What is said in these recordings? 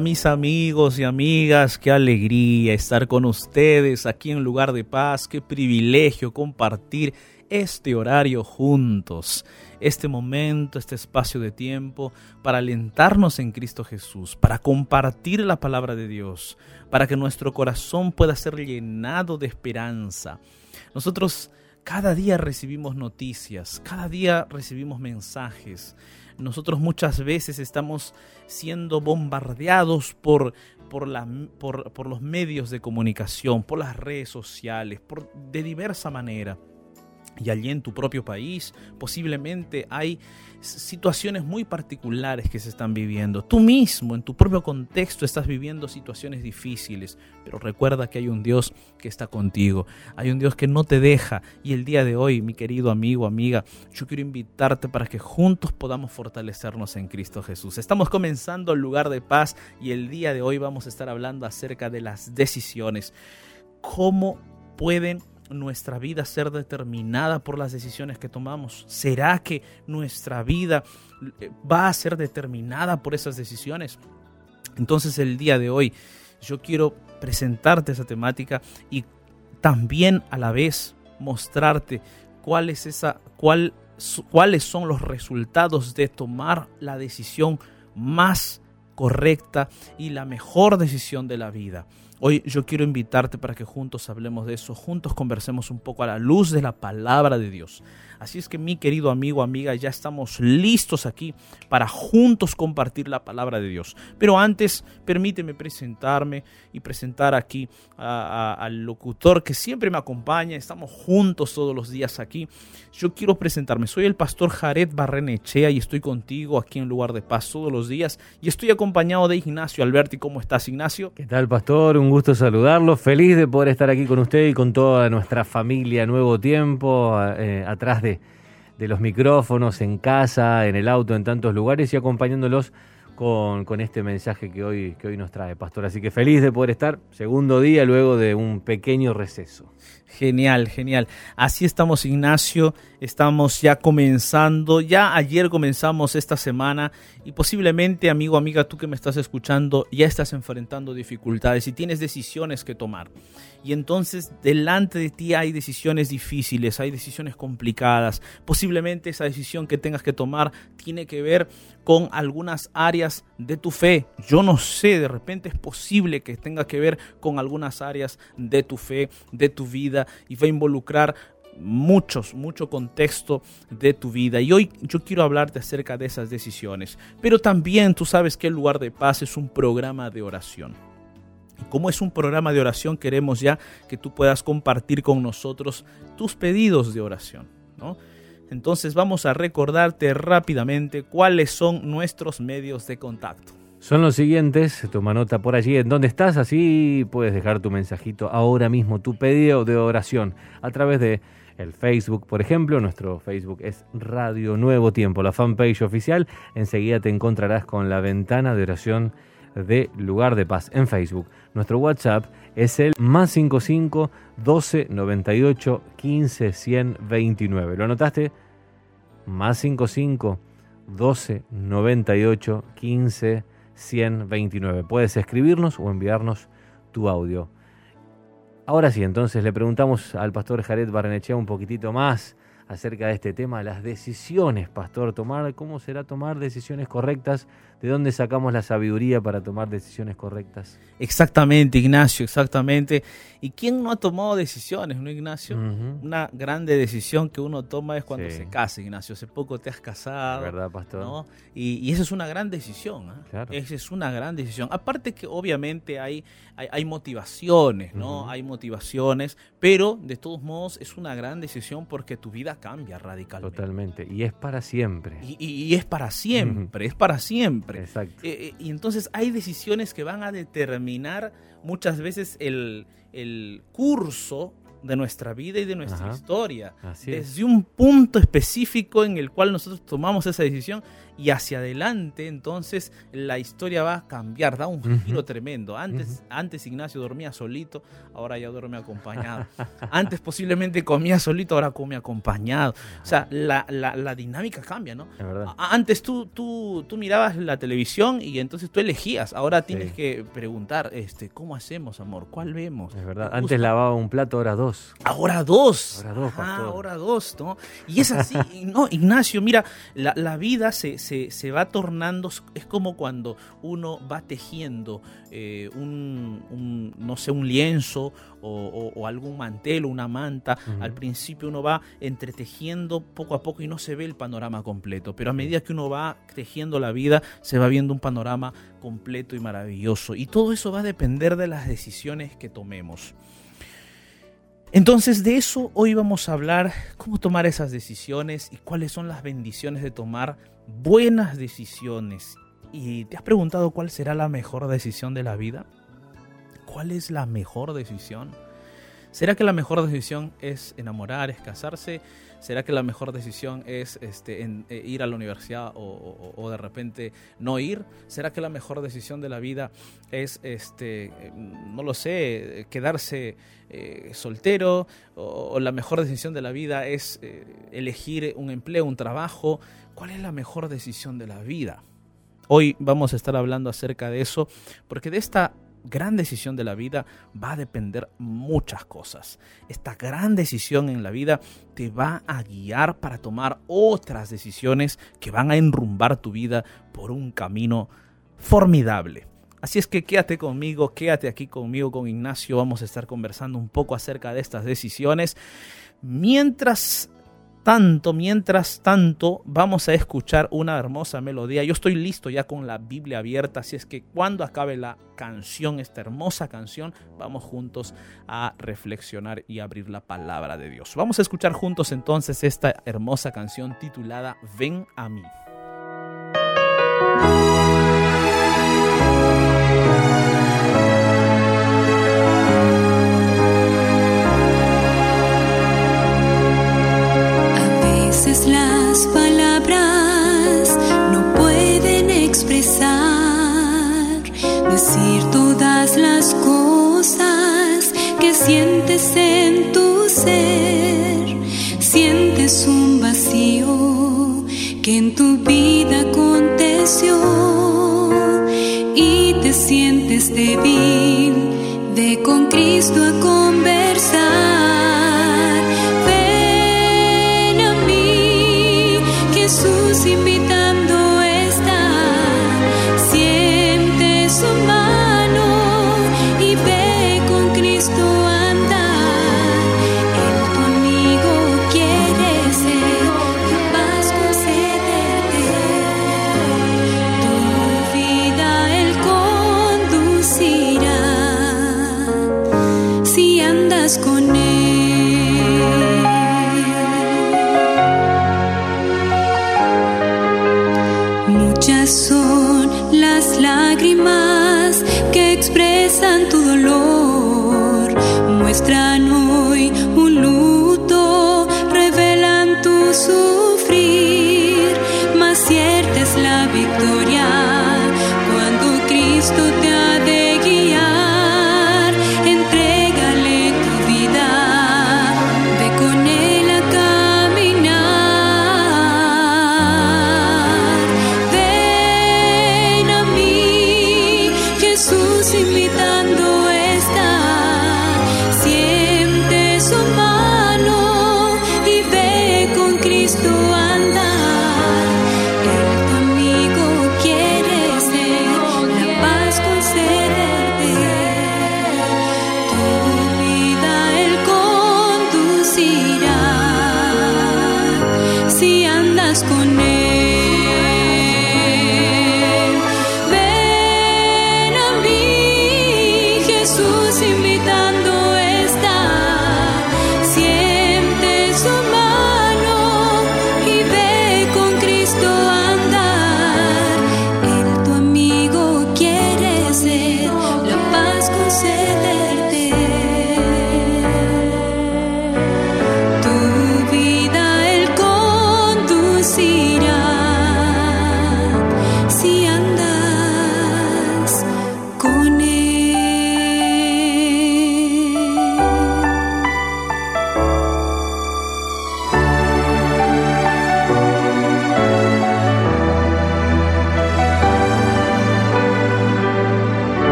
Mis amigos y amigas, qué alegría estar con ustedes aquí en lugar de paz, qué privilegio compartir este horario juntos, este momento, este espacio de tiempo para alentarnos en Cristo Jesús, para compartir la palabra de Dios, para que nuestro corazón pueda ser llenado de esperanza. Nosotros cada día recibimos noticias, cada día recibimos mensajes nosotros muchas veces estamos siendo bombardeados por, por, los medios de comunicación, por las redes sociales, por, de diversa manera y allí en tu propio país posiblemente hay situaciones muy particulares que se están viviendo. Tú mismo en tu propio contexto estás viviendo situaciones difíciles, pero recuerda que hay un Dios que está contigo, hay un Dios que no te deja y el día de hoy, mi querido amigo, amiga, yo quiero invitarte para que juntos podamos fortalecernos en Cristo Jesús. Estamos comenzando el lugar de paz y el día de hoy vamos a estar hablando acerca de las decisiones. ¿Cómo pueden nuestra vida ser determinada por las decisiones que tomamos? ¿Será que nuestra vida eh, va a ser determinada por esas decisiones? Entonces el día de hoy yo quiero presentarte esa temática y también a la vez mostrarte cuál es esa, cuál, cuáles son los resultados de tomar la decisión más correcta y la mejor decisión de la vida. Hoy yo quiero invitarte para que juntos hablemos de eso, juntos conversemos un poco a la luz de la palabra de Dios. Así es que mi querido amigo, amiga, ya estamos listos aquí para juntos compartir la palabra de Dios. Pero antes, permíteme presentarme y presentar aquí al locutor que siempre me acompaña. Estamos juntos todos los días aquí. Yo quiero presentarme. Soy el pastor Jared Barrenechea y estoy contigo aquí en Lugar de Paz todos los días. Y estoy acompañado de Ignacio Alberti. ¿Cómo estás, Ignacio? ¿Qué tal, pastor? Un gusto saludarlo. Feliz de poder estar aquí con usted y con toda nuestra familia Nuevo Tiempo, eh, atrás de de, los micrófonos, en casa, en el auto, en tantos lugares y acompañándolos con, con, este mensaje que hoy, que hoy nos trae, Pastor. Así que feliz de poder estar, segundo día luego de un pequeño receso. Genial, genial. Así estamos, Ignacio. Estamos ya comenzando. Ya ayer comenzamos esta semana y posiblemente, amigo, amiga, tú que me estás escuchando, ya estás enfrentando dificultades y tienes decisiones que tomar. Y entonces delante de ti hay decisiones difíciles, hay decisiones complicadas. Posiblemente esa decisión que tengas que tomar tiene que ver con algunas áreas de tu fe. Yo no sé, de repente es posible que tenga que ver con algunas áreas de tu fe, de tu vida y va a involucrar muchos, mucho contexto de tu vida. Y hoy yo quiero hablarte acerca de esas decisiones. Pero también tú sabes que el lugar de paz es un programa de oración. Como es un programa de oración, queremos ya que tú puedas compartir con nosotros tus pedidos de oración. ¿no? Entonces vamos a recordarte rápidamente cuáles son nuestros medios de contacto. Son los siguientes, toma nota por allí en donde estás, así puedes dejar tu mensajito ahora mismo, tu pedido de oración a través de el Facebook, por ejemplo, nuestro Facebook es Radio Nuevo Tiempo, la fanpage oficial, enseguida te encontrarás con la ventana de oración de Lugar de Paz en Facebook. Nuestro WhatsApp es el más 55 12 98 15 100 29. ¿Lo anotaste? Más 55 12 98 15 129. Puedes escribirnos o enviarnos tu audio. Ahora sí, entonces le preguntamos al pastor Jared Barnechea un poquitito más acerca de este tema, las decisiones, pastor, tomar, cómo será tomar decisiones correctas, de dónde sacamos la sabiduría para tomar decisiones correctas. Exactamente, Ignacio, exactamente. ¿Y quién no ha tomado decisiones, no, Ignacio? Una grande decisión que uno toma es cuando se casa, Ignacio. Hace poco te has casado. ¿Verdad, pastor? ¿no? Y, esa es una gran decisión. ¿eh? Esa es una gran decisión. Aparte que obviamente hay, hay, motivaciones, ¿no? Hay motivaciones, pero de todos modos es una gran decisión porque tu vida cambia radicalmente. Totalmente. Y es para siempre. Y, es para siempre, es para siempre. Exacto. Eh, eh, y entonces hay decisiones que van a determinar muchas veces el, curso de nuestra vida y de nuestra historia. Desde un punto específico en el cual nosotros tomamos esa decisión y hacia adelante, entonces la historia va a cambiar, da un giro tremendo. Antes, antes Ignacio dormía solito, ahora ya duerme acompañado. antes posiblemente comía solito, ahora come acompañado. O sea, la, la, dinámica cambia, ¿no? Antes tú, tú, tú mirabas la televisión y entonces tú elegías, ahora tienes que preguntar, este, ¿cómo hacemos, amor? ¿Cuál vemos? Es verdad, antes lavaba un plato, ahora dos. Ahora dos. Ahora dos, ahora dos, ¿no? Y es así, no, Ignacio, mira, la, la vida se, se, se, va tornando, es como cuando uno va tejiendo eh, un, no sé, un lienzo o, algún mantel o una manta. Al principio uno va entretejiendo poco a poco y no se ve el panorama completo, pero a medida que uno va tejiendo la vida, se va viendo un panorama completo y maravilloso. Y todo eso va a depender de las decisiones que tomemos. Entonces de eso hoy vamos a hablar, cómo tomar esas decisiones y cuáles son las bendiciones de tomar buenas decisiones. ¿Y te has preguntado cuál será la mejor decisión de la vida? ¿Cuál es la mejor decisión? ¿Será que la mejor decisión es enamorar, es casarse? ¿Será que la mejor decisión es este, eh, ir a la universidad o, de repente no ir? ¿Será que la mejor decisión de la vida es, este, no lo sé, quedarse eh, soltero? O, la mejor decisión de la vida es eh, elegir un empleo, un trabajo? ¿Cuál es la mejor decisión de la vida? Hoy vamos a estar hablando acerca de eso, porque de esta gran decisión de la vida va a depender muchas cosas. Esta gran decisión en la vida te va a guiar para tomar otras decisiones que van a enrumbar tu vida por un camino formidable. Así es que quédate conmigo, quédate aquí conmigo, con Ignacio. Vamos a estar conversando un poco acerca de estas decisiones. Mientras tanto, mientras tanto, vamos a escuchar una hermosa melodía. Yo estoy listo ya con la Biblia abierta, así es que cuando acabe la canción, esta hermosa canción, vamos juntos a reflexionar y abrir la palabra de Dios. Vamos a escuchar juntos entonces esta hermosa canción titulada Ven a mí. sientes en tu ser, sientes un vacío que en tu vida aconteció y te sientes débil, ve con Cristo a conversar. Ven a mí, Jesús y mi Cristo.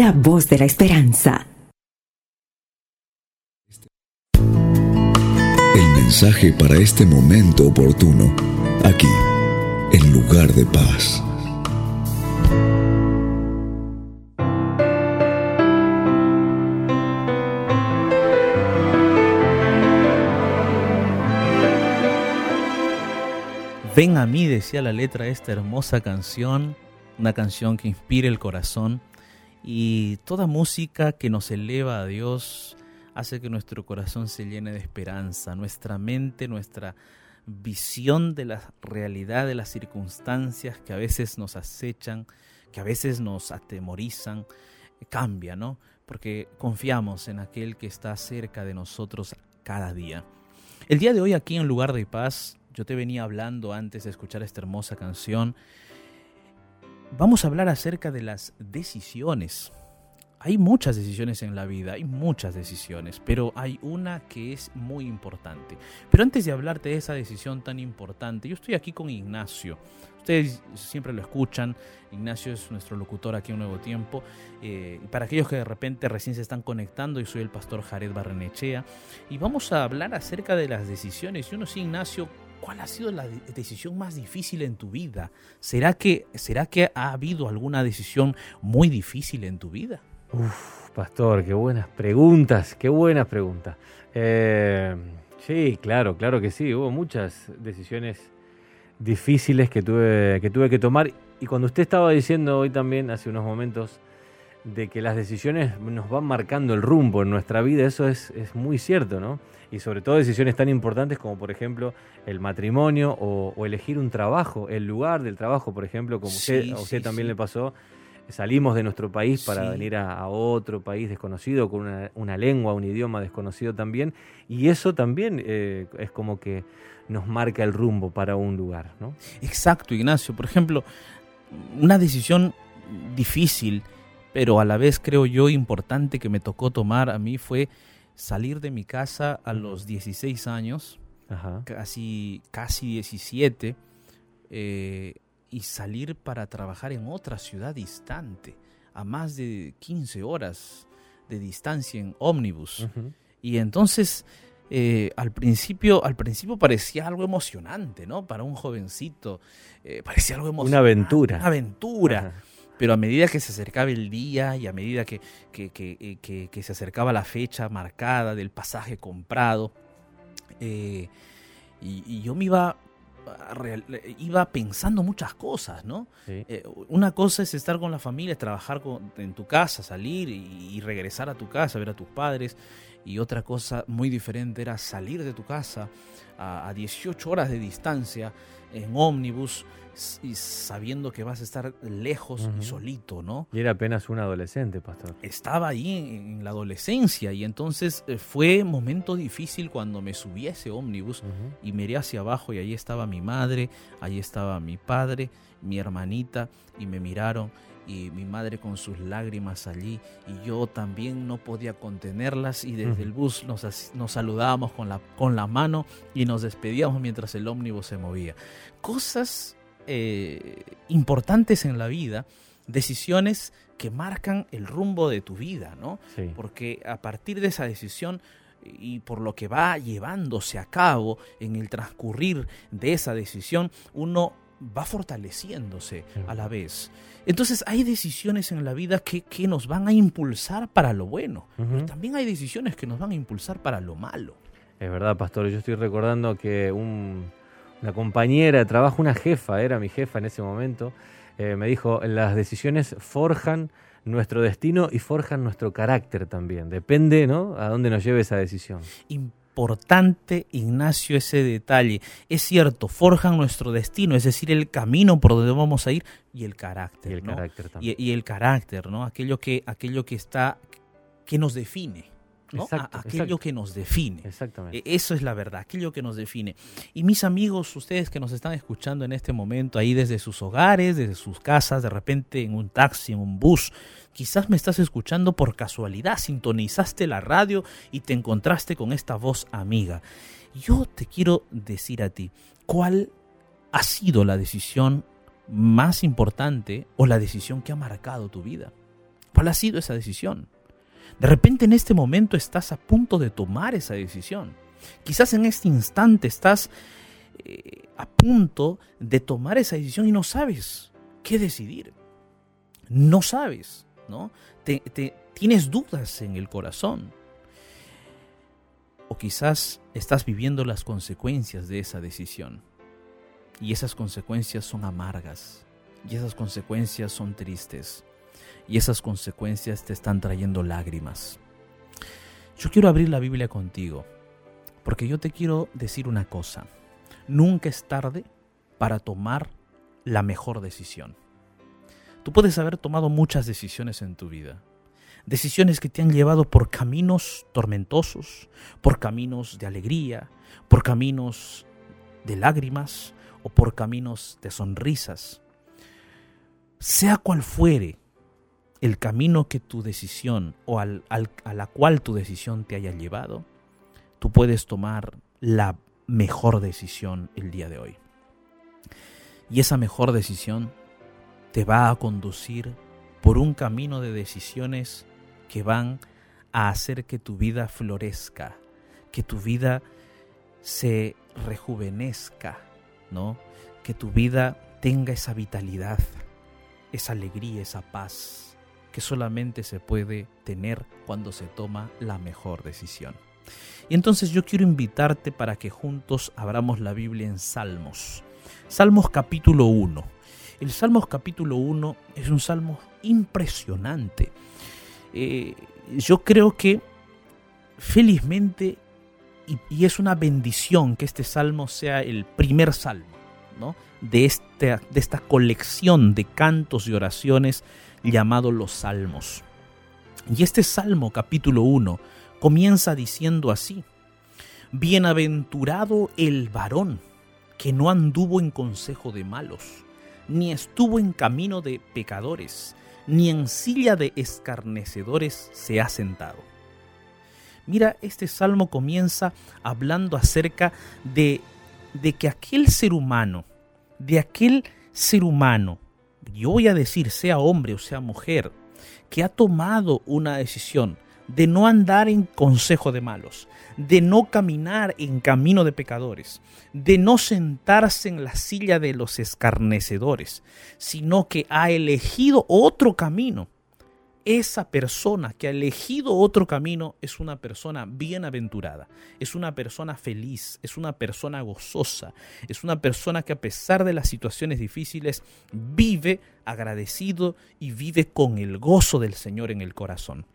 La voz de la esperanza. El mensaje para este momento oportuno, aquí, en lugar de paz. Ven a mí, decía la letra de esta hermosa canción, una canción que inspira el corazón y toda música que nos eleva a Dios hace que nuestro corazón se llene de esperanza, nuestra mente, nuestra visión de la realidad de las circunstancias que a veces nos acechan, que a veces nos atemorizan, cambia, ¿no? Porque confiamos en aquel que está cerca de nosotros cada día. El día de hoy aquí en Lugar de Paz, yo te venía hablando antes de escuchar esta hermosa canción, vamos a hablar acerca de las decisiones hay muchas decisiones en la vida, hay muchas decisiones, pero hay una que es muy importante. Pero antes de hablarte de esa decisión tan importante, yo estoy aquí con Ignacio. Ustedes siempre lo escuchan, Ignacio es nuestro locutor aquí en Nuevo Tiempo. Eh, para aquellos que de repente recién se están conectando, yo soy el pastor Jared Barrenechea y vamos a hablar acerca de las decisiones. Yo no sé, Ignacio, ¿cuál ha sido la decisión más difícil en tu vida? ¿Será que, ¿Será que ha habido alguna decisión muy difícil en tu vida? Uf, pastor, qué buenas preguntas, qué buenas preguntas. Eh, sí, claro, claro que sí. Hubo muchas decisiones difíciles que tuve, que tuve que tomar. Y cuando usted estaba diciendo hoy también, hace unos momentos, de que las decisiones nos van marcando el rumbo en nuestra vida, eso es, es muy cierto, ¿no? Y sobre todo decisiones tan importantes como, por ejemplo, el matrimonio o, elegir un trabajo, el lugar del trabajo, por ejemplo, como usted, a usted también le pasó salimos de nuestro país para venir a, otro país desconocido, con una, lengua, un idioma desconocido también, y eso también eh, es como que nos marca el rumbo para un lugar. ¿no? Exacto, Ignacio. Por ejemplo, una decisión difícil, pero a la vez creo yo importante que me tocó tomar a mí fue salir de mi casa a los 16 años, casi casi 17, eh, y salir para trabajar en otra ciudad distante, a más de 15 horas de distancia en ómnibus. Y entonces, eh, al, principio, al principio parecía algo emocionante, ¿no? Para un jovencito, eh, parecía algo emocionante. Una aventura. Una aventura. Pero a medida que se acercaba el día y a medida que, que, que, se acercaba la fecha marcada del pasaje comprado, eh, y, yo me iba iba pensando muchas cosas, ¿no? Eh, una cosa es estar con la familia, trabajar en tu casa, salir y, regresar a tu casa, ver a tus padres. Y otra cosa muy diferente era salir de tu casa a, a 18 horas de distancia en ómnibus y sabiendo que vas a estar lejos y solito, ¿no? Y era apenas un adolescente, pastor. Estaba ahí en, la adolescencia y entonces eh, fue momento difícil cuando me subí a ese ómnibus y miré hacia abajo y ahí estaba mi madre, ahí estaba mi padre, mi hermanita y me miraron y mi madre con sus lágrimas allí y yo también no podía contenerlas y desde el bus nos, nos saludábamos con la, con la mano y nos despedíamos mientras el ómnibus se movía. Cosas eh, importantes en la vida, decisiones que marcan el rumbo de tu vida, ¿no? Porque a partir de esa decisión y por lo que va llevándose a cabo en el transcurrir de esa decisión, uno va fortaleciéndose a la vez. Entonces hay decisiones en la vida que, que nos van a impulsar para lo bueno, pero también hay decisiones que nos van a impulsar para lo malo. Es verdad, pastor, yo estoy recordando que un, una compañera de trabajo, una jefa, era mi jefa en ese momento, eh, me dijo, las decisiones forjan nuestro destino y forjan nuestro carácter también. Depende, ¿no? A dónde nos lleve esa decisión. Importante, Ignacio, ese detalle. Es cierto, forjan nuestro destino, es decir, el camino por donde vamos a ir y el carácter. Y el carácter también. Y, y, el carácter, ¿no? Aquello que, aquello que está, que nos define aquello que nos define. Exactamente. E, eso es la verdad, aquello que nos define. Y mis amigos, ustedes que nos están escuchando en este momento, ahí desde sus hogares, desde sus casas, de repente en un taxi, en un bus, quizás me estás escuchando por casualidad, sintonizaste la radio y te encontraste con esta voz amiga. Yo te quiero decir a ti, ¿cuál ha sido la decisión más importante o la decisión que ha marcado tu vida? ¿Cuál ha sido esa decisión? De repente en este momento estás a punto de tomar esa decisión. Quizás en este instante estás eh, a punto de tomar esa decisión y no sabes qué decidir. No sabes, ¿no? Te, tienes dudas en el corazón. O quizás estás viviendo las consecuencias de esa decisión. Y esas consecuencias son amargas. Y esas consecuencias son tristes. Y esas consecuencias te están trayendo lágrimas. Yo quiero abrir la Biblia contigo. Porque yo te quiero decir una cosa. Nunca es tarde para tomar la mejor decisión. Tú puedes haber tomado muchas decisiones en tu vida. Decisiones que te han llevado por caminos tormentosos, por caminos de alegría, por caminos de lágrimas o por caminos de sonrisas. Sea cual fuere el camino que tu decisión o al, a la cual tu decisión te haya llevado, tú puedes tomar la mejor decisión el día de hoy. Y esa mejor decisión te va a conducir por un camino de decisiones que van a hacer que tu vida florezca, que tu vida se rejuvenezca, ¿no? Que tu vida tenga esa vitalidad, esa alegría, esa paz que solamente se puede tener cuando se toma la mejor decisión. Y entonces yo quiero invitarte para que juntos abramos la Biblia en Salmos. Salmos capítulo 1. El Salmos capítulo 1 es un salmo impresionante. Eh, yo creo que felizmente, y, es una bendición que este salmo sea el primer salmo ¿no? de, de esta colección de cantos y oraciones llamado los salmos. Y este salmo capítulo 1 comienza diciendo así, Bienaventurado el varón que no anduvo en consejo de malos, ni estuvo en camino de pecadores, ni en silla de escarnecedores se ha sentado. Mira, este salmo comienza hablando acerca de, de que aquel ser humano, de aquel ser humano, yo voy a decir, sea hombre o sea mujer, que ha tomado una decisión, de no andar en consejo de malos, de no caminar en camino de pecadores, de no sentarse en la silla de los escarnecedores, sino que ha elegido otro camino. Esa persona que ha elegido otro camino es una persona bienaventurada, es una persona feliz, es una persona gozosa, es una persona que a pesar de las situaciones difíciles vive agradecido y vive con el gozo del Señor en el corazón.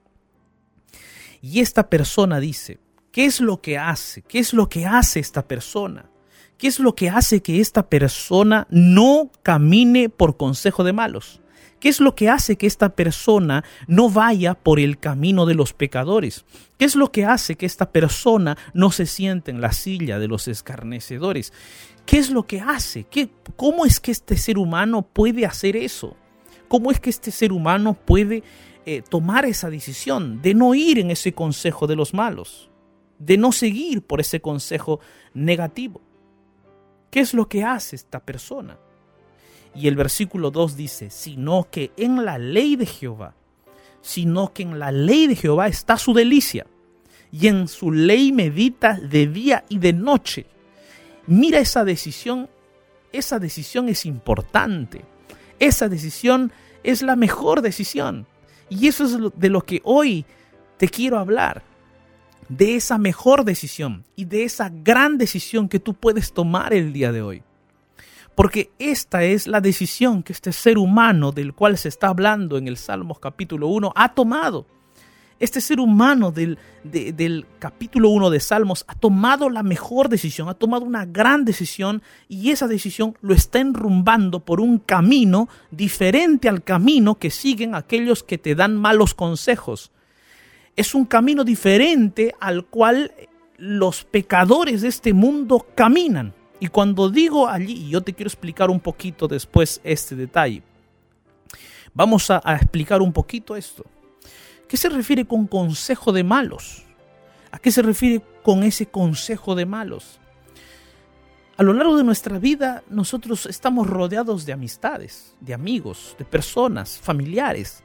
Y esta persona dice, ¿qué es lo que hace? ¿Qué es lo que hace esta persona? ¿Qué es lo que hace que esta persona no camine por consejo de malos? ¿Qué es lo que hace que esta persona no vaya por el camino de los pecadores? ¿Qué es lo que hace que esta persona no se siente en la silla de los escarnecedores? ¿Qué es lo que hace? ¿Qué, ¿Cómo es que este ser humano puede hacer eso? ¿Cómo es que este ser humano puede eh, tomar esa decisión de no ir en ese consejo de los malos, de no seguir por ese consejo negativo. ¿Qué es lo que hace esta persona? Y el versículo 2 dice, sino que en la ley de Jehová, sino que en la ley de Jehová está su delicia, y en su ley medita de día y de noche. Mira esa decisión, esa decisión es importante, esa decisión es la mejor decisión. Y eso es de lo que hoy te quiero hablar. De esa mejor decisión y de esa gran decisión que tú puedes tomar el día de hoy. Porque esta es la decisión que este ser humano del cual se está hablando en el Salmos capítulo 1 ha tomado. Este ser humano del, del capítulo 1 de Salmos ha tomado la mejor decisión, ha tomado una gran decisión y esa decisión lo está enrumbando por un camino diferente al camino que siguen aquellos que te dan malos consejos. Es un camino diferente al cual los pecadores de este mundo caminan. Y cuando digo allí, yo te quiero explicar un poquito después este detalle, vamos a, a explicar un poquito esto. ¿Qué se refiere con consejo de malos? ¿A qué se refiere con ese consejo de malos? A lo largo de nuestra vida nosotros estamos rodeados de amistades, de amigos, de personas, familiares.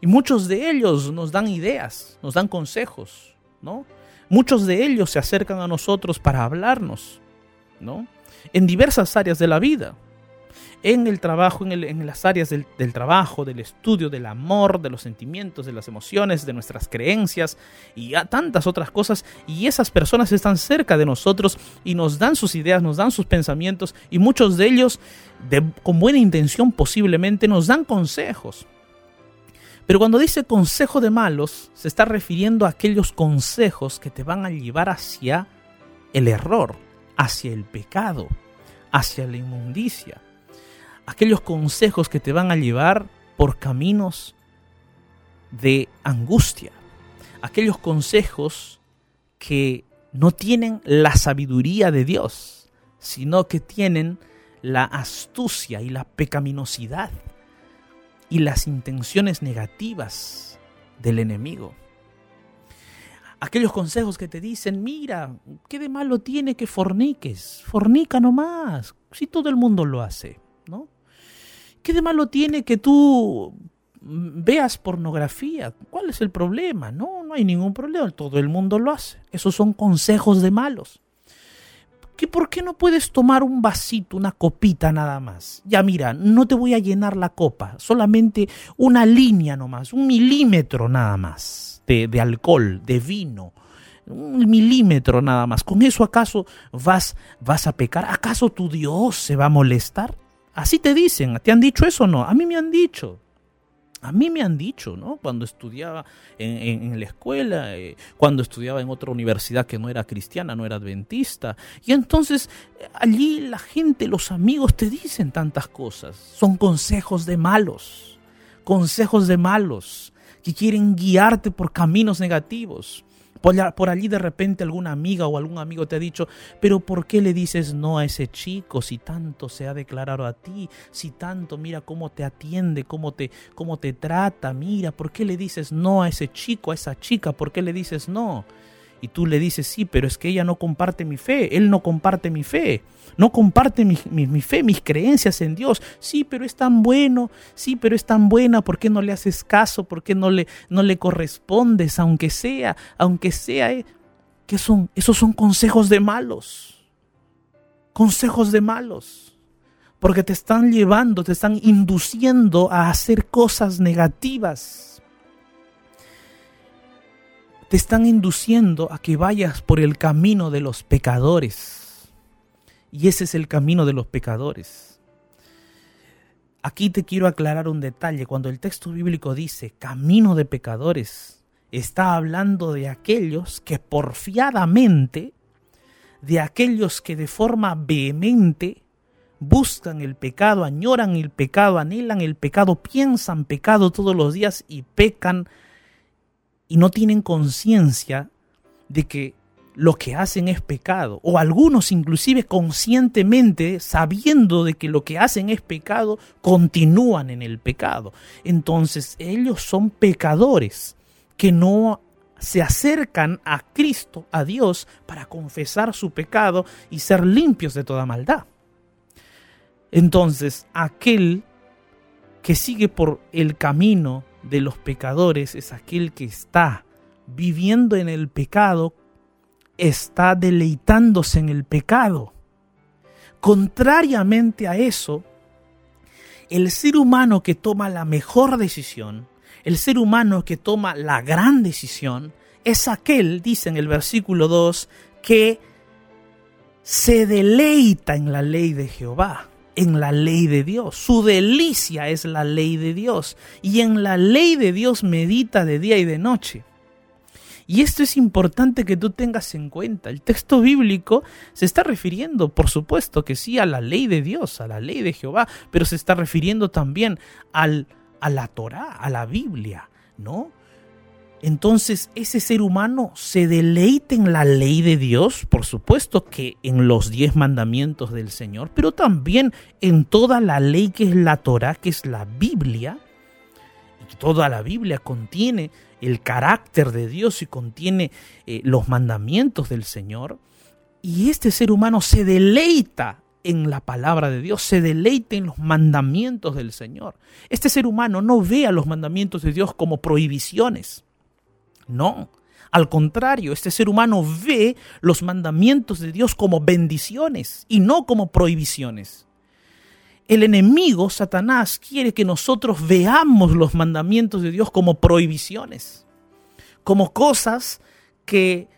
Y muchos de ellos nos dan ideas, nos dan consejos, ¿no? Muchos de ellos se acercan a nosotros para hablarnos, ¿no? En diversas áreas de la vida en el trabajo, en, las áreas del, trabajo, del estudio, del amor, de los sentimientos, de las emociones, de nuestras creencias y a tantas otras cosas. Y esas personas están cerca de nosotros y nos dan sus ideas, nos dan sus pensamientos y muchos de ellos, con buena intención posiblemente, nos dan consejos. Pero cuando dice consejo de malos, se está refiriendo a aquellos consejos que te van a llevar hacia el error, hacia el pecado, hacia la inmundicia aquellos consejos que te van a llevar por caminos de angustia, aquellos consejos que no tienen la sabiduría de Dios, sino que tienen la astucia y la pecaminosidad y las intenciones negativas del enemigo. Aquellos consejos que te dicen, mira, ¿qué de malo tiene que forniques? Fornica nomás, si todo el mundo lo hace, ¿no? ¿Qué de malo tiene que tú veas pornografía? ¿Cuál es el problema? No, no hay ningún problema, todo el mundo lo hace. Esos son consejos de malos. ¿Que ¿Por qué no puedes tomar un vasito, una copita nada más? Ya mira, no te voy a llenar la copa, solamente una línea nomás, un milímetro nada más de, alcohol, de vino un milímetro nada más. ¿Con eso acaso vas, vas a pecar? ¿Acaso tu Dios se va a molestar? Así te dicen, ¿te han dicho eso o no? A mí me han dicho. A mí me han dicho, ¿no? Cuando estudiaba en, la escuela, eh, cuando estudiaba en otra universidad que no era cristiana, no era adventista. Y entonces allí la gente, los amigos te dicen tantas cosas. Son consejos de malos, consejos de malos que quieren guiarte por caminos negativos. Por, allí de repente alguna amiga o algún amigo te ha dicho, pero ¿por qué le dices no a ese chico si tanto se ha declarado a ti? Si tanto mira cómo te atiende, cómo te, cómo te trata, mira, ¿por qué le dices no a ese chico, a esa chica? ¿Por qué le dices no? Y tú le dices, sí, pero es que ella no comparte mi fe, él no comparte mi fe, no comparte mi, fe, mis creencias en Dios. Sí, pero es tan bueno, sí, pero es tan buena, ¿por qué no le haces caso? ¿Por qué no le, no le correspondes, aunque sea, aunque sea? Eh? ¿Qué son? Esos son consejos de malos. Consejos de malos. Porque te están llevando, te están induciendo a hacer cosas negativas te están induciendo a que vayas por el camino de los pecadores. Y ese es el camino de los pecadores. Aquí te quiero aclarar un detalle. Cuando el texto bíblico dice camino de pecadores, está hablando de aquellos que porfiadamente, de aquellos que de forma vehemente buscan el pecado, añoran el pecado, anhelan el pecado, piensan pecado todos los días y pecan y no tienen conciencia de que lo que hacen es pecado, o algunos inclusive conscientemente, sabiendo de que lo que hacen es pecado, continúan en el pecado. Entonces ellos son pecadores que no se acercan a Cristo, a Dios, para confesar su pecado y ser limpios de toda maldad. Entonces aquel que sigue por el camino de los pecadores es aquel que está viviendo en el pecado, está deleitándose en el pecado. Contrariamente a eso, el ser humano que toma la mejor decisión, el ser humano que toma la gran decisión, es aquel, dice en el versículo 2, que se deleita en la ley de Jehová en la ley de Dios. Su delicia es la ley de Dios. Y en la ley de Dios medita de día y de noche. Y esto es importante que tú tengas en cuenta. El texto bíblico se está refiriendo, por supuesto que sí, a la ley de Dios, a la ley de Jehová, pero se está refiriendo también al, a la Torá, a la Biblia, ¿no? Entonces ese ser humano se deleite en la ley de Dios, por supuesto que en los diez mandamientos del Señor, pero también en toda la ley que es la Torah, que es la Biblia, y toda la Biblia contiene el carácter de Dios y contiene eh, los mandamientos del Señor, y este ser humano se deleita en la palabra de Dios, se deleite en los mandamientos del Señor. Este ser humano no ve a los mandamientos de Dios como prohibiciones. No, al contrario, este ser humano ve los mandamientos de Dios como bendiciones y no como prohibiciones. El enemigo, Satanás, quiere que nosotros veamos los mandamientos de Dios como prohibiciones, como cosas que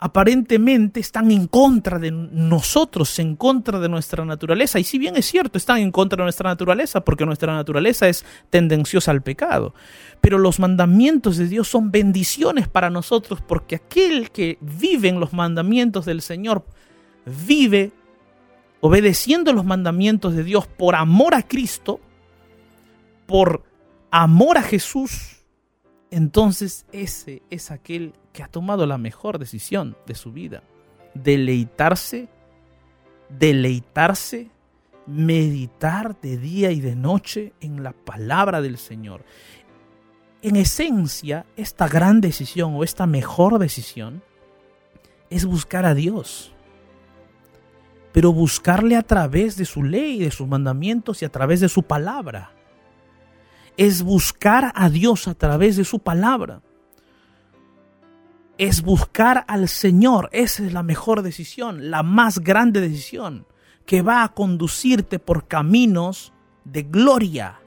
aparentemente están en contra de nosotros, en contra de nuestra naturaleza. Y si bien es cierto, están en contra de nuestra naturaleza, porque nuestra naturaleza es tendenciosa al pecado. Pero los mandamientos de Dios son bendiciones para nosotros, porque aquel que vive en los mandamientos del Señor vive obedeciendo los mandamientos de Dios por amor a Cristo, por amor a Jesús entonces ese es aquel que ha tomado la mejor decisión de su vida. Deleitarse, deleitarse, meditar de día y de noche en la palabra del Señor. En esencia, esta gran decisión o esta mejor decisión es buscar a Dios. Pero buscarle a través de su ley, de sus mandamientos y a través de su palabra es buscar a Dios a través de su palabra. Es buscar al Señor. Esa es la mejor decisión, la más grande decisión, que va a conducirte por caminos de gloria.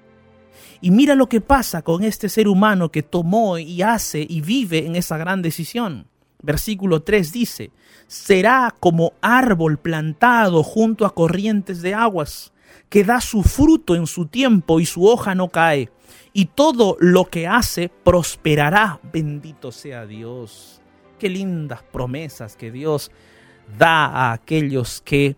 Y mira lo que pasa con este ser humano que tomó y hace y vive en esa gran decisión. Versículo 3 dice, será como árbol plantado junto a corrientes de aguas, que da su fruto en su tiempo y su hoja no cae y todo lo que hace prosperará. Bendito sea Dios. Qué lindas promesas que Dios da a aquellos que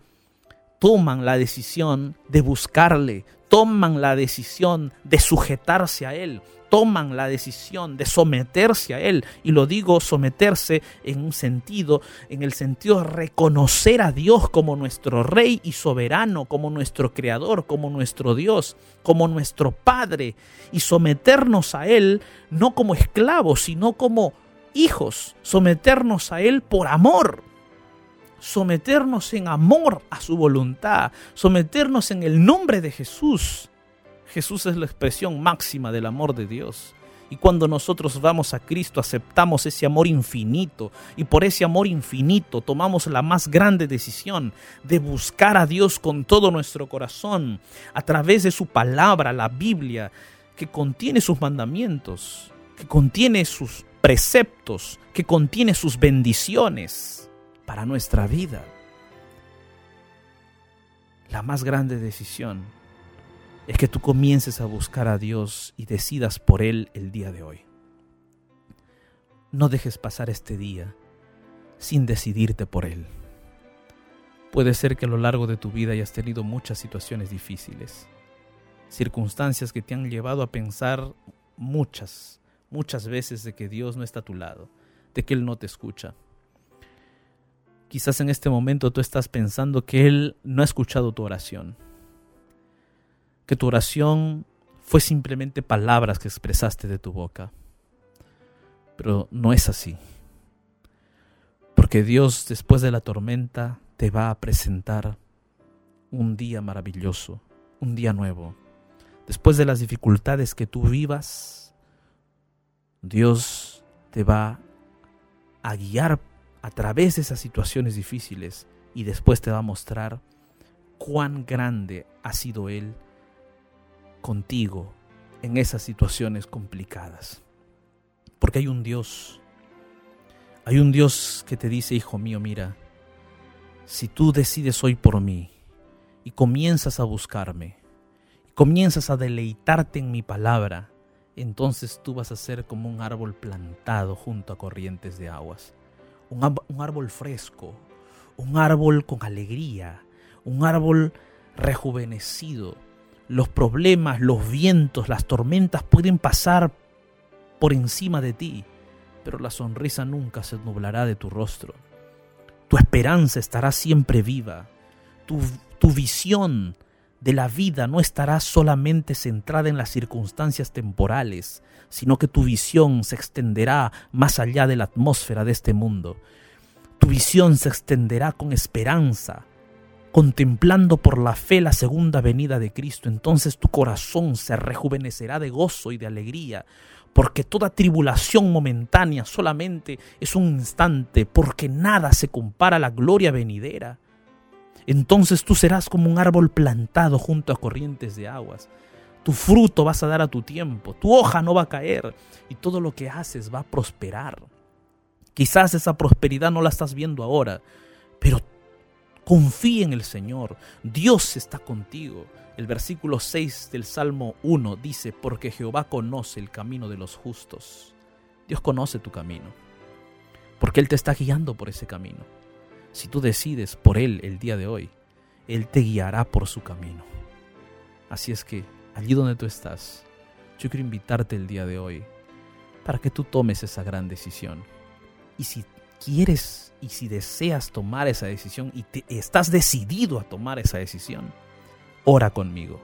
toman la decisión de buscarle, toman la decisión de sujetarse a Él, toman la decisión de someterse a Él. Y lo digo someterse en un sentido, en el sentido de reconocer a Dios como nuestro Rey y soberano, como nuestro Creador, como nuestro Dios, como nuestro Padre. Y someternos a Él no como esclavos, sino como hijos. Someternos a Él por amor someternos en amor a su voluntad, someternos en el nombre de Jesús. Jesús es la expresión máxima del amor de Dios. Y cuando nosotros vamos a Cristo aceptamos ese amor infinito y por ese amor infinito tomamos la más grande decisión de buscar a Dios con todo nuestro corazón a través de su palabra, la Biblia, que contiene sus mandamientos, que contiene sus preceptos, que contiene sus bendiciones para nuestra vida. La más grande decisión es que tú comiences a buscar a Dios y decidas por Él el día de hoy. No dejes pasar este día sin decidirte por Él. Puede ser que a lo largo de tu vida hayas tenido muchas situaciones difíciles, circunstancias que te han llevado a pensar muchas, muchas veces de que Dios no está a tu lado, de que Él no te escucha. Quizás en este momento tú estás pensando que Él no ha escuchado tu oración, que tu oración fue simplemente palabras que expresaste de tu boca. Pero no es así. Porque Dios después de la tormenta te va a presentar un día maravilloso, un día nuevo. Después de las dificultades que tú vivas, Dios te va a guiar a través de esas situaciones difíciles y después te va a mostrar cuán grande ha sido Él contigo en esas situaciones complicadas. Porque hay un Dios, hay un Dios que te dice, hijo mío, mira, si tú decides hoy por mí y comienzas a buscarme, y comienzas a deleitarte en mi palabra, entonces tú vas a ser como un árbol plantado junto a corrientes de aguas. Un, un árbol fresco, un árbol con alegría, un árbol rejuvenecido, los problemas, los vientos, las tormentas pueden pasar por encima de ti, pero la sonrisa nunca se nublará de tu rostro. Tu esperanza estará siempre viva. Tu, tu visión de la vida no estará solamente centrada en las circunstancias temporales, sino que tu visión se extenderá más allá de la atmósfera de este mundo. Tu visión se extenderá con esperanza, contemplando por la fe la segunda venida de Cristo, entonces tu corazón se rejuvenecerá de gozo y de alegría, porque toda tribulación momentánea solamente es un instante, porque nada se compara a la gloria venidera. Entonces tú serás como un árbol plantado junto a corrientes de aguas. Tu fruto vas a dar a tu tiempo, tu hoja no va a caer y todo lo que haces va a prosperar. Quizás esa prosperidad no la estás viendo ahora, pero confía en el Señor. Dios está contigo. El versículo 6 del Salmo 1 dice, porque Jehová conoce el camino de los justos. Dios conoce tu camino, porque Él te está guiando por ese camino. Si tú decides por Él el día de hoy, Él te guiará por su camino. Así es que, allí donde tú estás, yo quiero invitarte el día de hoy para que tú tomes esa gran decisión y si quieres y si deseas tomar esa decisión y te, estás decidido a tomar esa decisión, ora conmigo.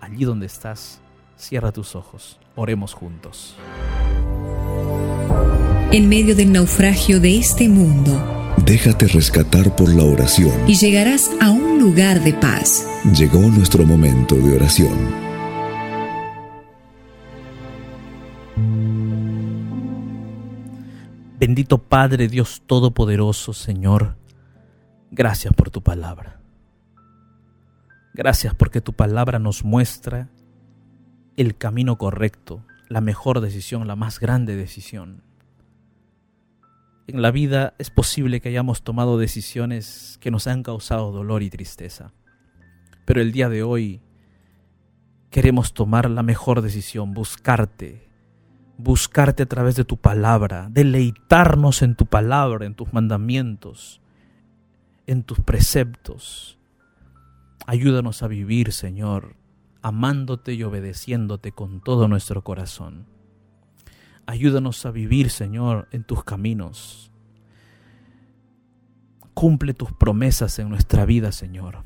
Allí donde estás, cierra tus ojos. Oremos juntos. En medio del naufragio de este mundo, déjate rescatar por la oración. Y llegarás a un lugar de paz. Llegó nuestro momento de oración. Bendito Padre Dios Todopoderoso, Señor, gracias por tu palabra. Gracias porque tu palabra nos muestra el camino correcto, la mejor decisión, la más grande decisión. En la vida es posible que hayamos tomado decisiones que nos han causado dolor y tristeza, pero el día de hoy queremos tomar la mejor decisión, buscarte, buscarte a través de tu palabra, deleitarnos en tu palabra, en tus mandamientos, en tus preceptos. Ayúdanos a vivir, Señor, amándote y obedeciéndote con todo nuestro corazón. Ayúdanos a vivir, Señor, en tus caminos. Cumple tus promesas en nuestra vida, Señor.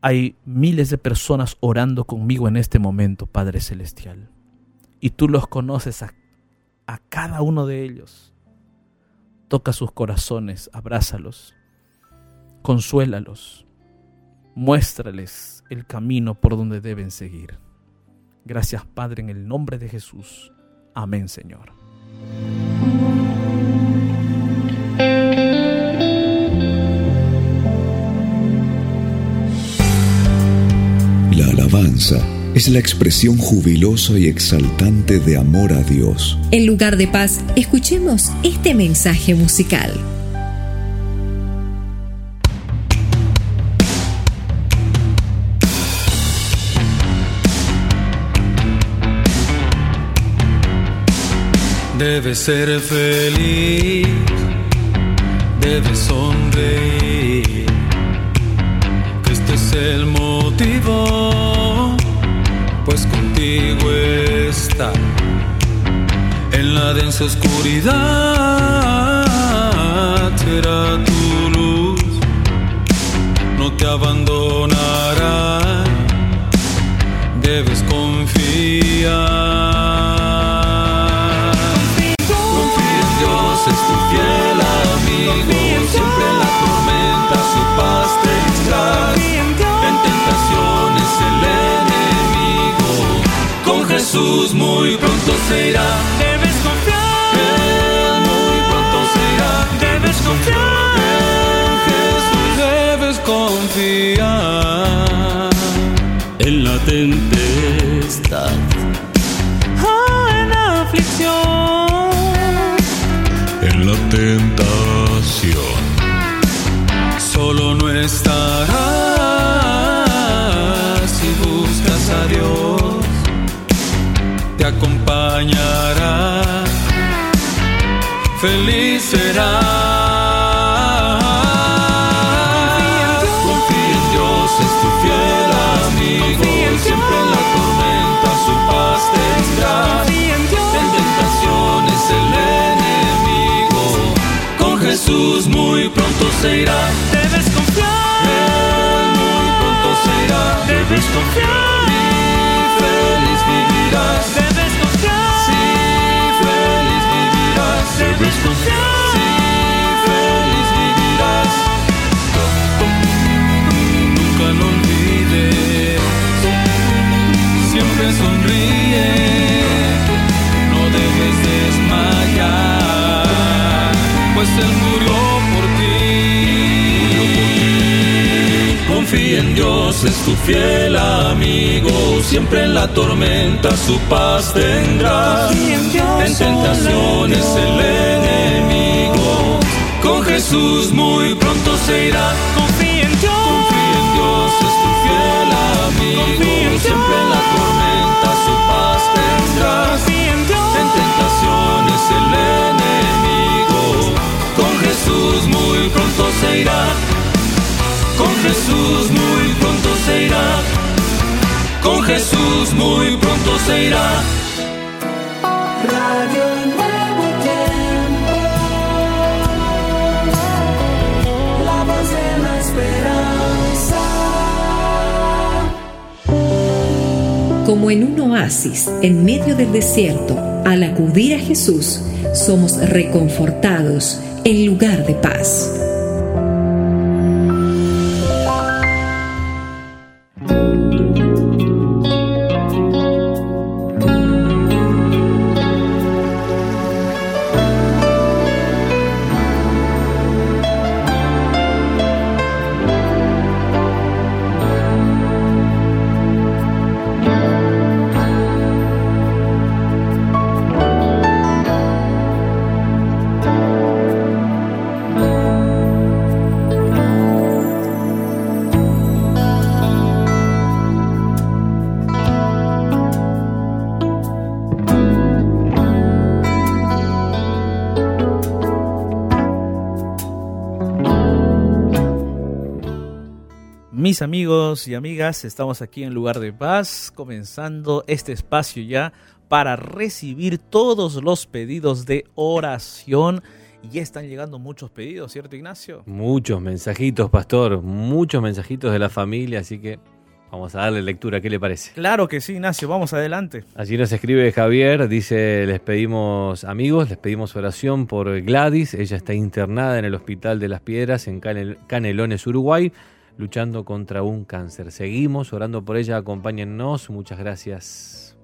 Hay miles de personas orando conmigo en este momento, Padre Celestial y tú los conoces a, a cada uno de ellos. Toca sus corazones, abrázalos, consuélalos, muéstrales el camino por donde deben seguir. Gracias Padre en el nombre de Jesús. Amén Señor. La alabanza es la expresión jubilosa y exaltante de amor a Dios. En lugar de paz, escuchemos este mensaje musical. Debes ser feliz, debes sonreír, que este es el motivo pues contigo está. En la densa oscuridad será tu luz, no te abandonará, debes confiar. Estarás si buscas a Dios te acompañará, feliz será. Confía en Dios, es tu fiel amigo, siempre en la tormenta su paz tendrá. En tentaciones el enemigo, con Jesús muy pronto se irá. Debes confiar. Y feliz vivirás. Debes confiar. Sí, feliz vivirás. Debes confiar. Sí, feliz vivirás. Nunca lo olvides. Siempre sonríe. No debes desmayar. Pues el mundo Dios es tu fiel amigo, siempre en la tormenta su paz tendrás. Confía en Dios, En tentaciones el enemigo, con Jesús muy pronto se irá. Confía en Dios. Confía en Dios, es tu fiel amigo, Confía en siempre en la tormenta su paz tendrás. Confía en Dios. En tentaciones el enemigo, con Jesús muy pronto se irá. Jesús muy pronto se irá. Con Jesús muy pronto se irá. Radio Nuevo Tiempo. La voz de la esperanza. Como en un oasis en medio del desierto, al acudir a Jesús, somos reconfortados en lugar de paz. Mis amigos y amigas, estamos aquí en Lugar de Paz, comenzando este espacio ya para recibir todos los pedidos de oración. Y ya están llegando muchos pedidos, ¿cierto Ignacio? Muchos mensajitos, pastor, muchos mensajitos de la familia, así que vamos a darle lectura, ¿qué le parece? Claro que sí, Ignacio, vamos adelante. Allí nos escribe Javier, dice, les pedimos amigos, les pedimos oración por Gladys, ella está internada en el Hospital de las Piedras en Canel- Canelones, Uruguay, luchando contra un cáncer. Seguimos orando por ella, acompáñennos, muchas gracias.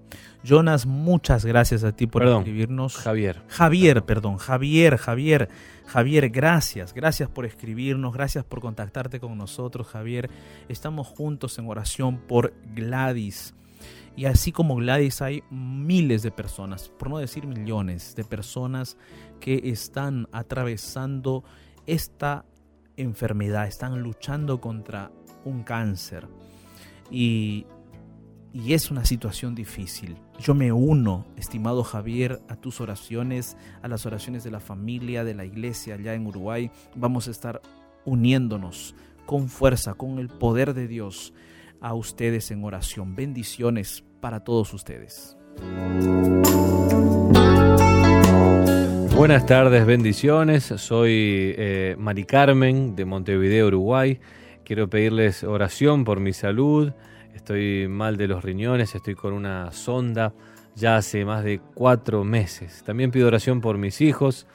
Jonas, muchas gracias a ti por Perdón, escribirnos. Javier. Javier, perdón, Javier, Javier, Javier, gracias, gracias por escribirnos, gracias por contactarte con nosotros, Javier. Estamos juntos en oración por Gladys. Y así como Gladys hay miles de personas, por no decir millones de personas que están atravesando esta enfermedad, están luchando contra un cáncer. Y, y es una situación difícil. Yo me uno, estimado Javier, a tus oraciones, a las oraciones de la familia, de la iglesia allá en Uruguay. Vamos a estar uniéndonos con fuerza, con el poder de Dios a ustedes en oración. Bendiciones para todos ustedes. Buenas tardes, bendiciones. Soy eh, Mari Carmen de Montevideo, Uruguay. Quiero pedirles oración por mi salud. Estoy mal de los riñones, estoy con una sonda ya hace más de cuatro meses. También pido oración por mis hijos,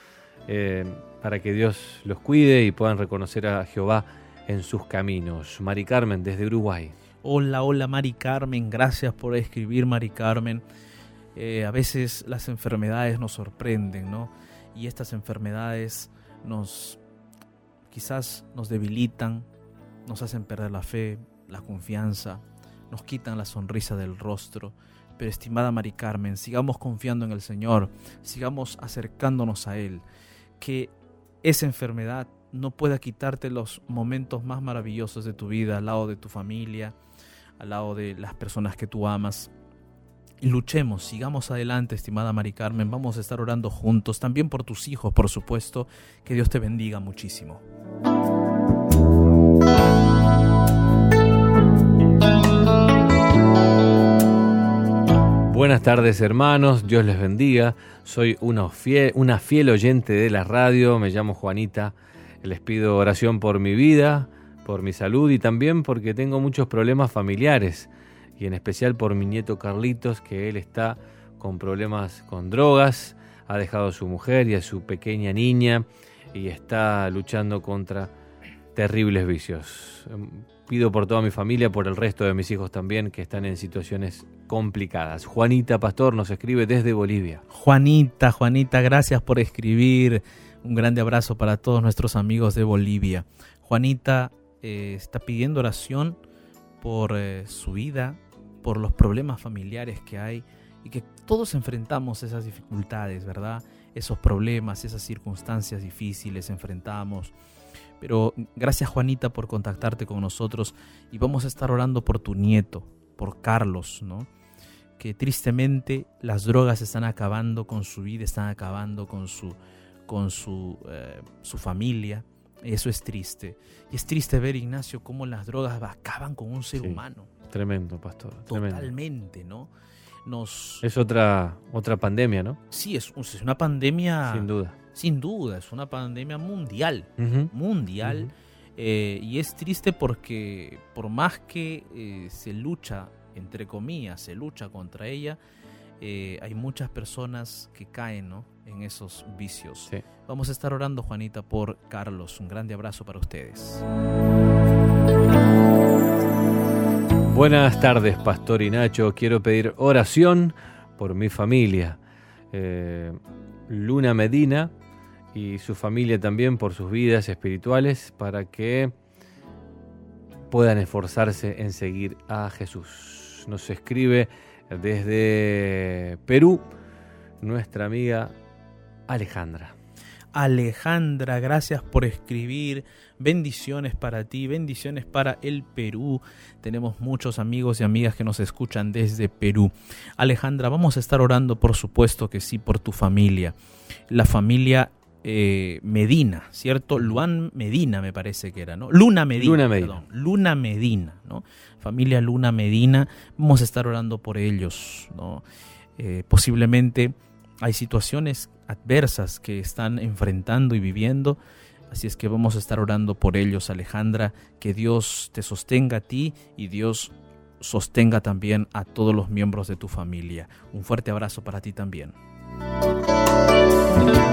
eh, para que Dios los cuide y puedan reconocer a Jehová en sus caminos. Mari Carmen desde Uruguay. Hola, hola Mari Carmen, gracias por escribir Mari Carmen. Eh, a veces las enfermedades nos sorprenden, ¿no? Y estas enfermedades nos quizás nos debilitan, nos hacen perder la fe, la confianza, nos quitan la sonrisa del rostro. Pero estimada Mari Carmen, sigamos confiando en el Señor, sigamos acercándonos a Él, que esa enfermedad no pueda quitarte los momentos más maravillosos de tu vida al lado de tu familia, al lado de las personas que tú amas. Luchemos, sigamos adelante, estimada Mari Carmen. Vamos a estar orando juntos, también por tus hijos, por supuesto. Que Dios te bendiga muchísimo. Buenas tardes hermanos, Dios les bendiga. Soy una fiel oyente de la radio, me llamo Juanita. Les pido oración por mi vida, por mi salud y también porque tengo muchos problemas familiares y en especial por mi nieto Carlitos, que él está con problemas con drogas, ha dejado a su mujer y a su pequeña niña y está luchando contra terribles vicios. Em, Pido por toda mi familia, por el resto de mis hijos también, que están en situaciones complicadas. Juanita Pastor nos escribe desde Bolivia. Juanita, Juanita, gracias por escribir. Un grande abrazo para todos nuestros amigos de Bolivia. Juanita eh, está pidiendo oración por eh, su vida, por los problemas familiares que hay y que todos enfrentamos esas dificultades, ¿verdad? Esos problemas, esas circunstancias difíciles enfrentamos. Pero gracias Juanita por contactarte con nosotros y vamos a estar orando por tu nieto, por Carlos, ¿no? Que tristemente las drogas están acabando con su vida, están acabando con su, con su, eh, su familia. Eso es triste. Y es triste ver, Ignacio, cómo las drogas acaban con un ser Sí. humano. Tremendo, pastor. Tremendo. Totalmente, ¿no? Nos... Es otra, otra pandemia, ¿no? Sí, es, es una pandemia... Sin duda. Sin duda, es una pandemia mundial. Mundial. Eh, y es triste porque por más que eh, se lucha, entre comillas, se lucha contra ella, eh, hay muchas personas que caen ¿no? en esos vicios. Sí. Vamos a estar orando, Juanita, por Carlos. Un grande abrazo para ustedes. Buenas tardes, Pastor y Nacho. Quiero pedir oración por mi familia. Eh, Luna Medina y su familia también por sus vidas espirituales para que puedan esforzarse en seguir a Jesús. Nos escribe desde Perú nuestra amiga Alejandra. Alejandra, gracias por escribir. Bendiciones para ti, bendiciones para el Perú. Tenemos muchos amigos y amigas que nos escuchan desde Perú. Alejandra, vamos a estar orando, por supuesto que sí, por tu familia. La familia eh, Medina, ¿cierto? Luan Medina me parece que era, ¿no? Luna Medina. Luna Medina. perdón. Luna Medina, ¿no? Familia Luna Medina. Vamos a estar orando por ellos, ¿no? Eh, posiblemente hay situaciones adversas que están enfrentando y viviendo. Así es que vamos a estar orando por ellos, Alejandra. Que Dios te sostenga a ti y Dios sostenga también a todos los miembros de tu familia. Un fuerte abrazo para ti también.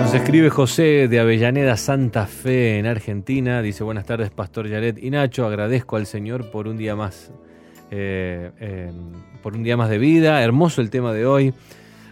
Nos escribe José de Avellaneda, Santa Fe, en Argentina. Dice, buenas tardes, Pastor Yaret y Nacho. Agradezco al Señor por un día más, eh, eh, por un día más de vida. Hermoso el tema de hoy.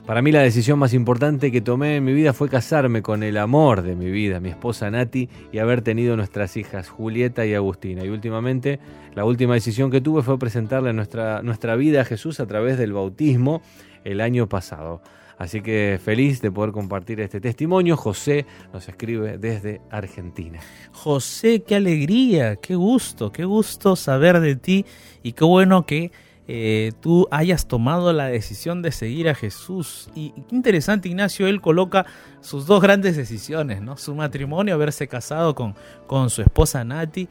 Para mí la decisión más importante que tomé en mi vida fue casarme con el amor de mi vida, mi esposa Nati, y haber tenido nuestras hijas Julieta y Agustina. Y últimamente, la última decisión que tuve fue presentarle nuestra, nuestra vida a Jesús a través del bautismo el año pasado. Así que feliz de poder compartir este testimonio. José nos escribe desde Argentina. José, qué alegría, qué gusto, qué gusto saber de ti y qué bueno que eh, tú hayas tomado la decisión de seguir a Jesús. Y, y qué interesante, Ignacio, él coloca sus dos grandes decisiones, ¿no? Su matrimonio, haberse casado con, con su esposa Nati,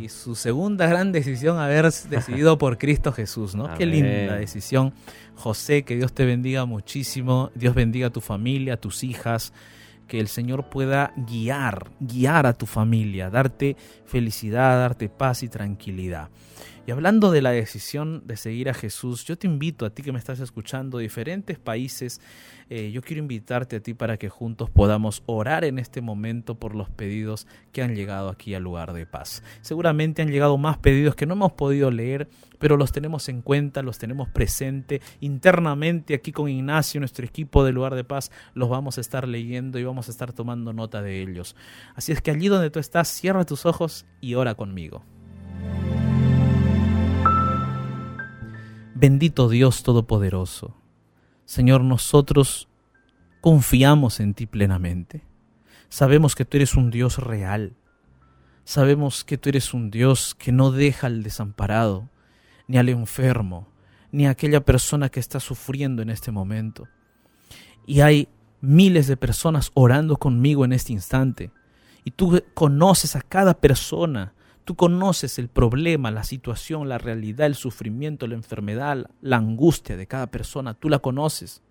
y su segunda gran decisión, haber decidido por Cristo Jesús, ¿no? Qué linda decisión. José, que Dios te bendiga muchísimo, Dios bendiga a tu familia, a tus hijas, que el Señor pueda guiar, guiar a tu familia, darte felicidad, darte paz y tranquilidad. Y hablando de la decisión de seguir a Jesús, yo te invito a ti que me estás escuchando de diferentes países, eh, yo quiero invitarte a ti para que juntos podamos orar en este momento por los pedidos que han llegado aquí al lugar de paz. Seguramente han llegado más pedidos que no hemos podido leer, pero los tenemos en cuenta, los tenemos presente internamente aquí con Ignacio, nuestro equipo del lugar de paz, los vamos a estar leyendo y vamos a estar tomando nota de ellos. Así es que allí donde tú estás, cierra tus ojos y ora conmigo. Bendito Dios Todopoderoso. Señor, nosotros confiamos en ti plenamente. Sabemos que tú eres un Dios real. Sabemos que tú eres un Dios que no deja al desamparado, ni al enfermo, ni a aquella persona que está sufriendo en este momento. Y hay miles de personas orando conmigo en este instante. Y tú conoces a cada persona. Tú conoces el problema, la situación, la realidad, el sufrimiento, la enfermedad, la angustia de cada persona. Tú la conoces.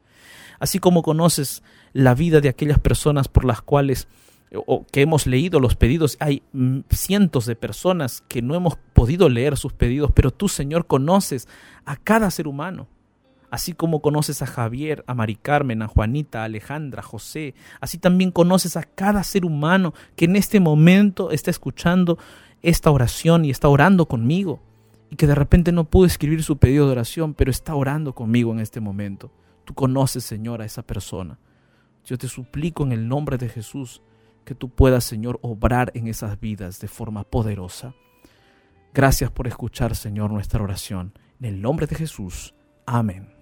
Así como conoces la vida de aquellas personas por las cuales o que hemos leído los pedidos, hay mm, cientos de personas que no hemos podido leer sus pedidos, pero tú, Señor, conoces a cada ser humano. Así como conoces a Javier, a Mari Carmen, a Juanita, a Alejandra, a José, así también conoces a cada ser humano que en este momento está escuchando esta oración y está orando conmigo y que de repente no pudo escribir su pedido de oración, pero está orando conmigo en este momento. Tú conoces, Señor, a esa persona. Yo te suplico en el nombre de Jesús que tú puedas, Señor, obrar en esas vidas de forma poderosa. Gracias por escuchar, Señor, nuestra oración. En el nombre de Jesús. Amén.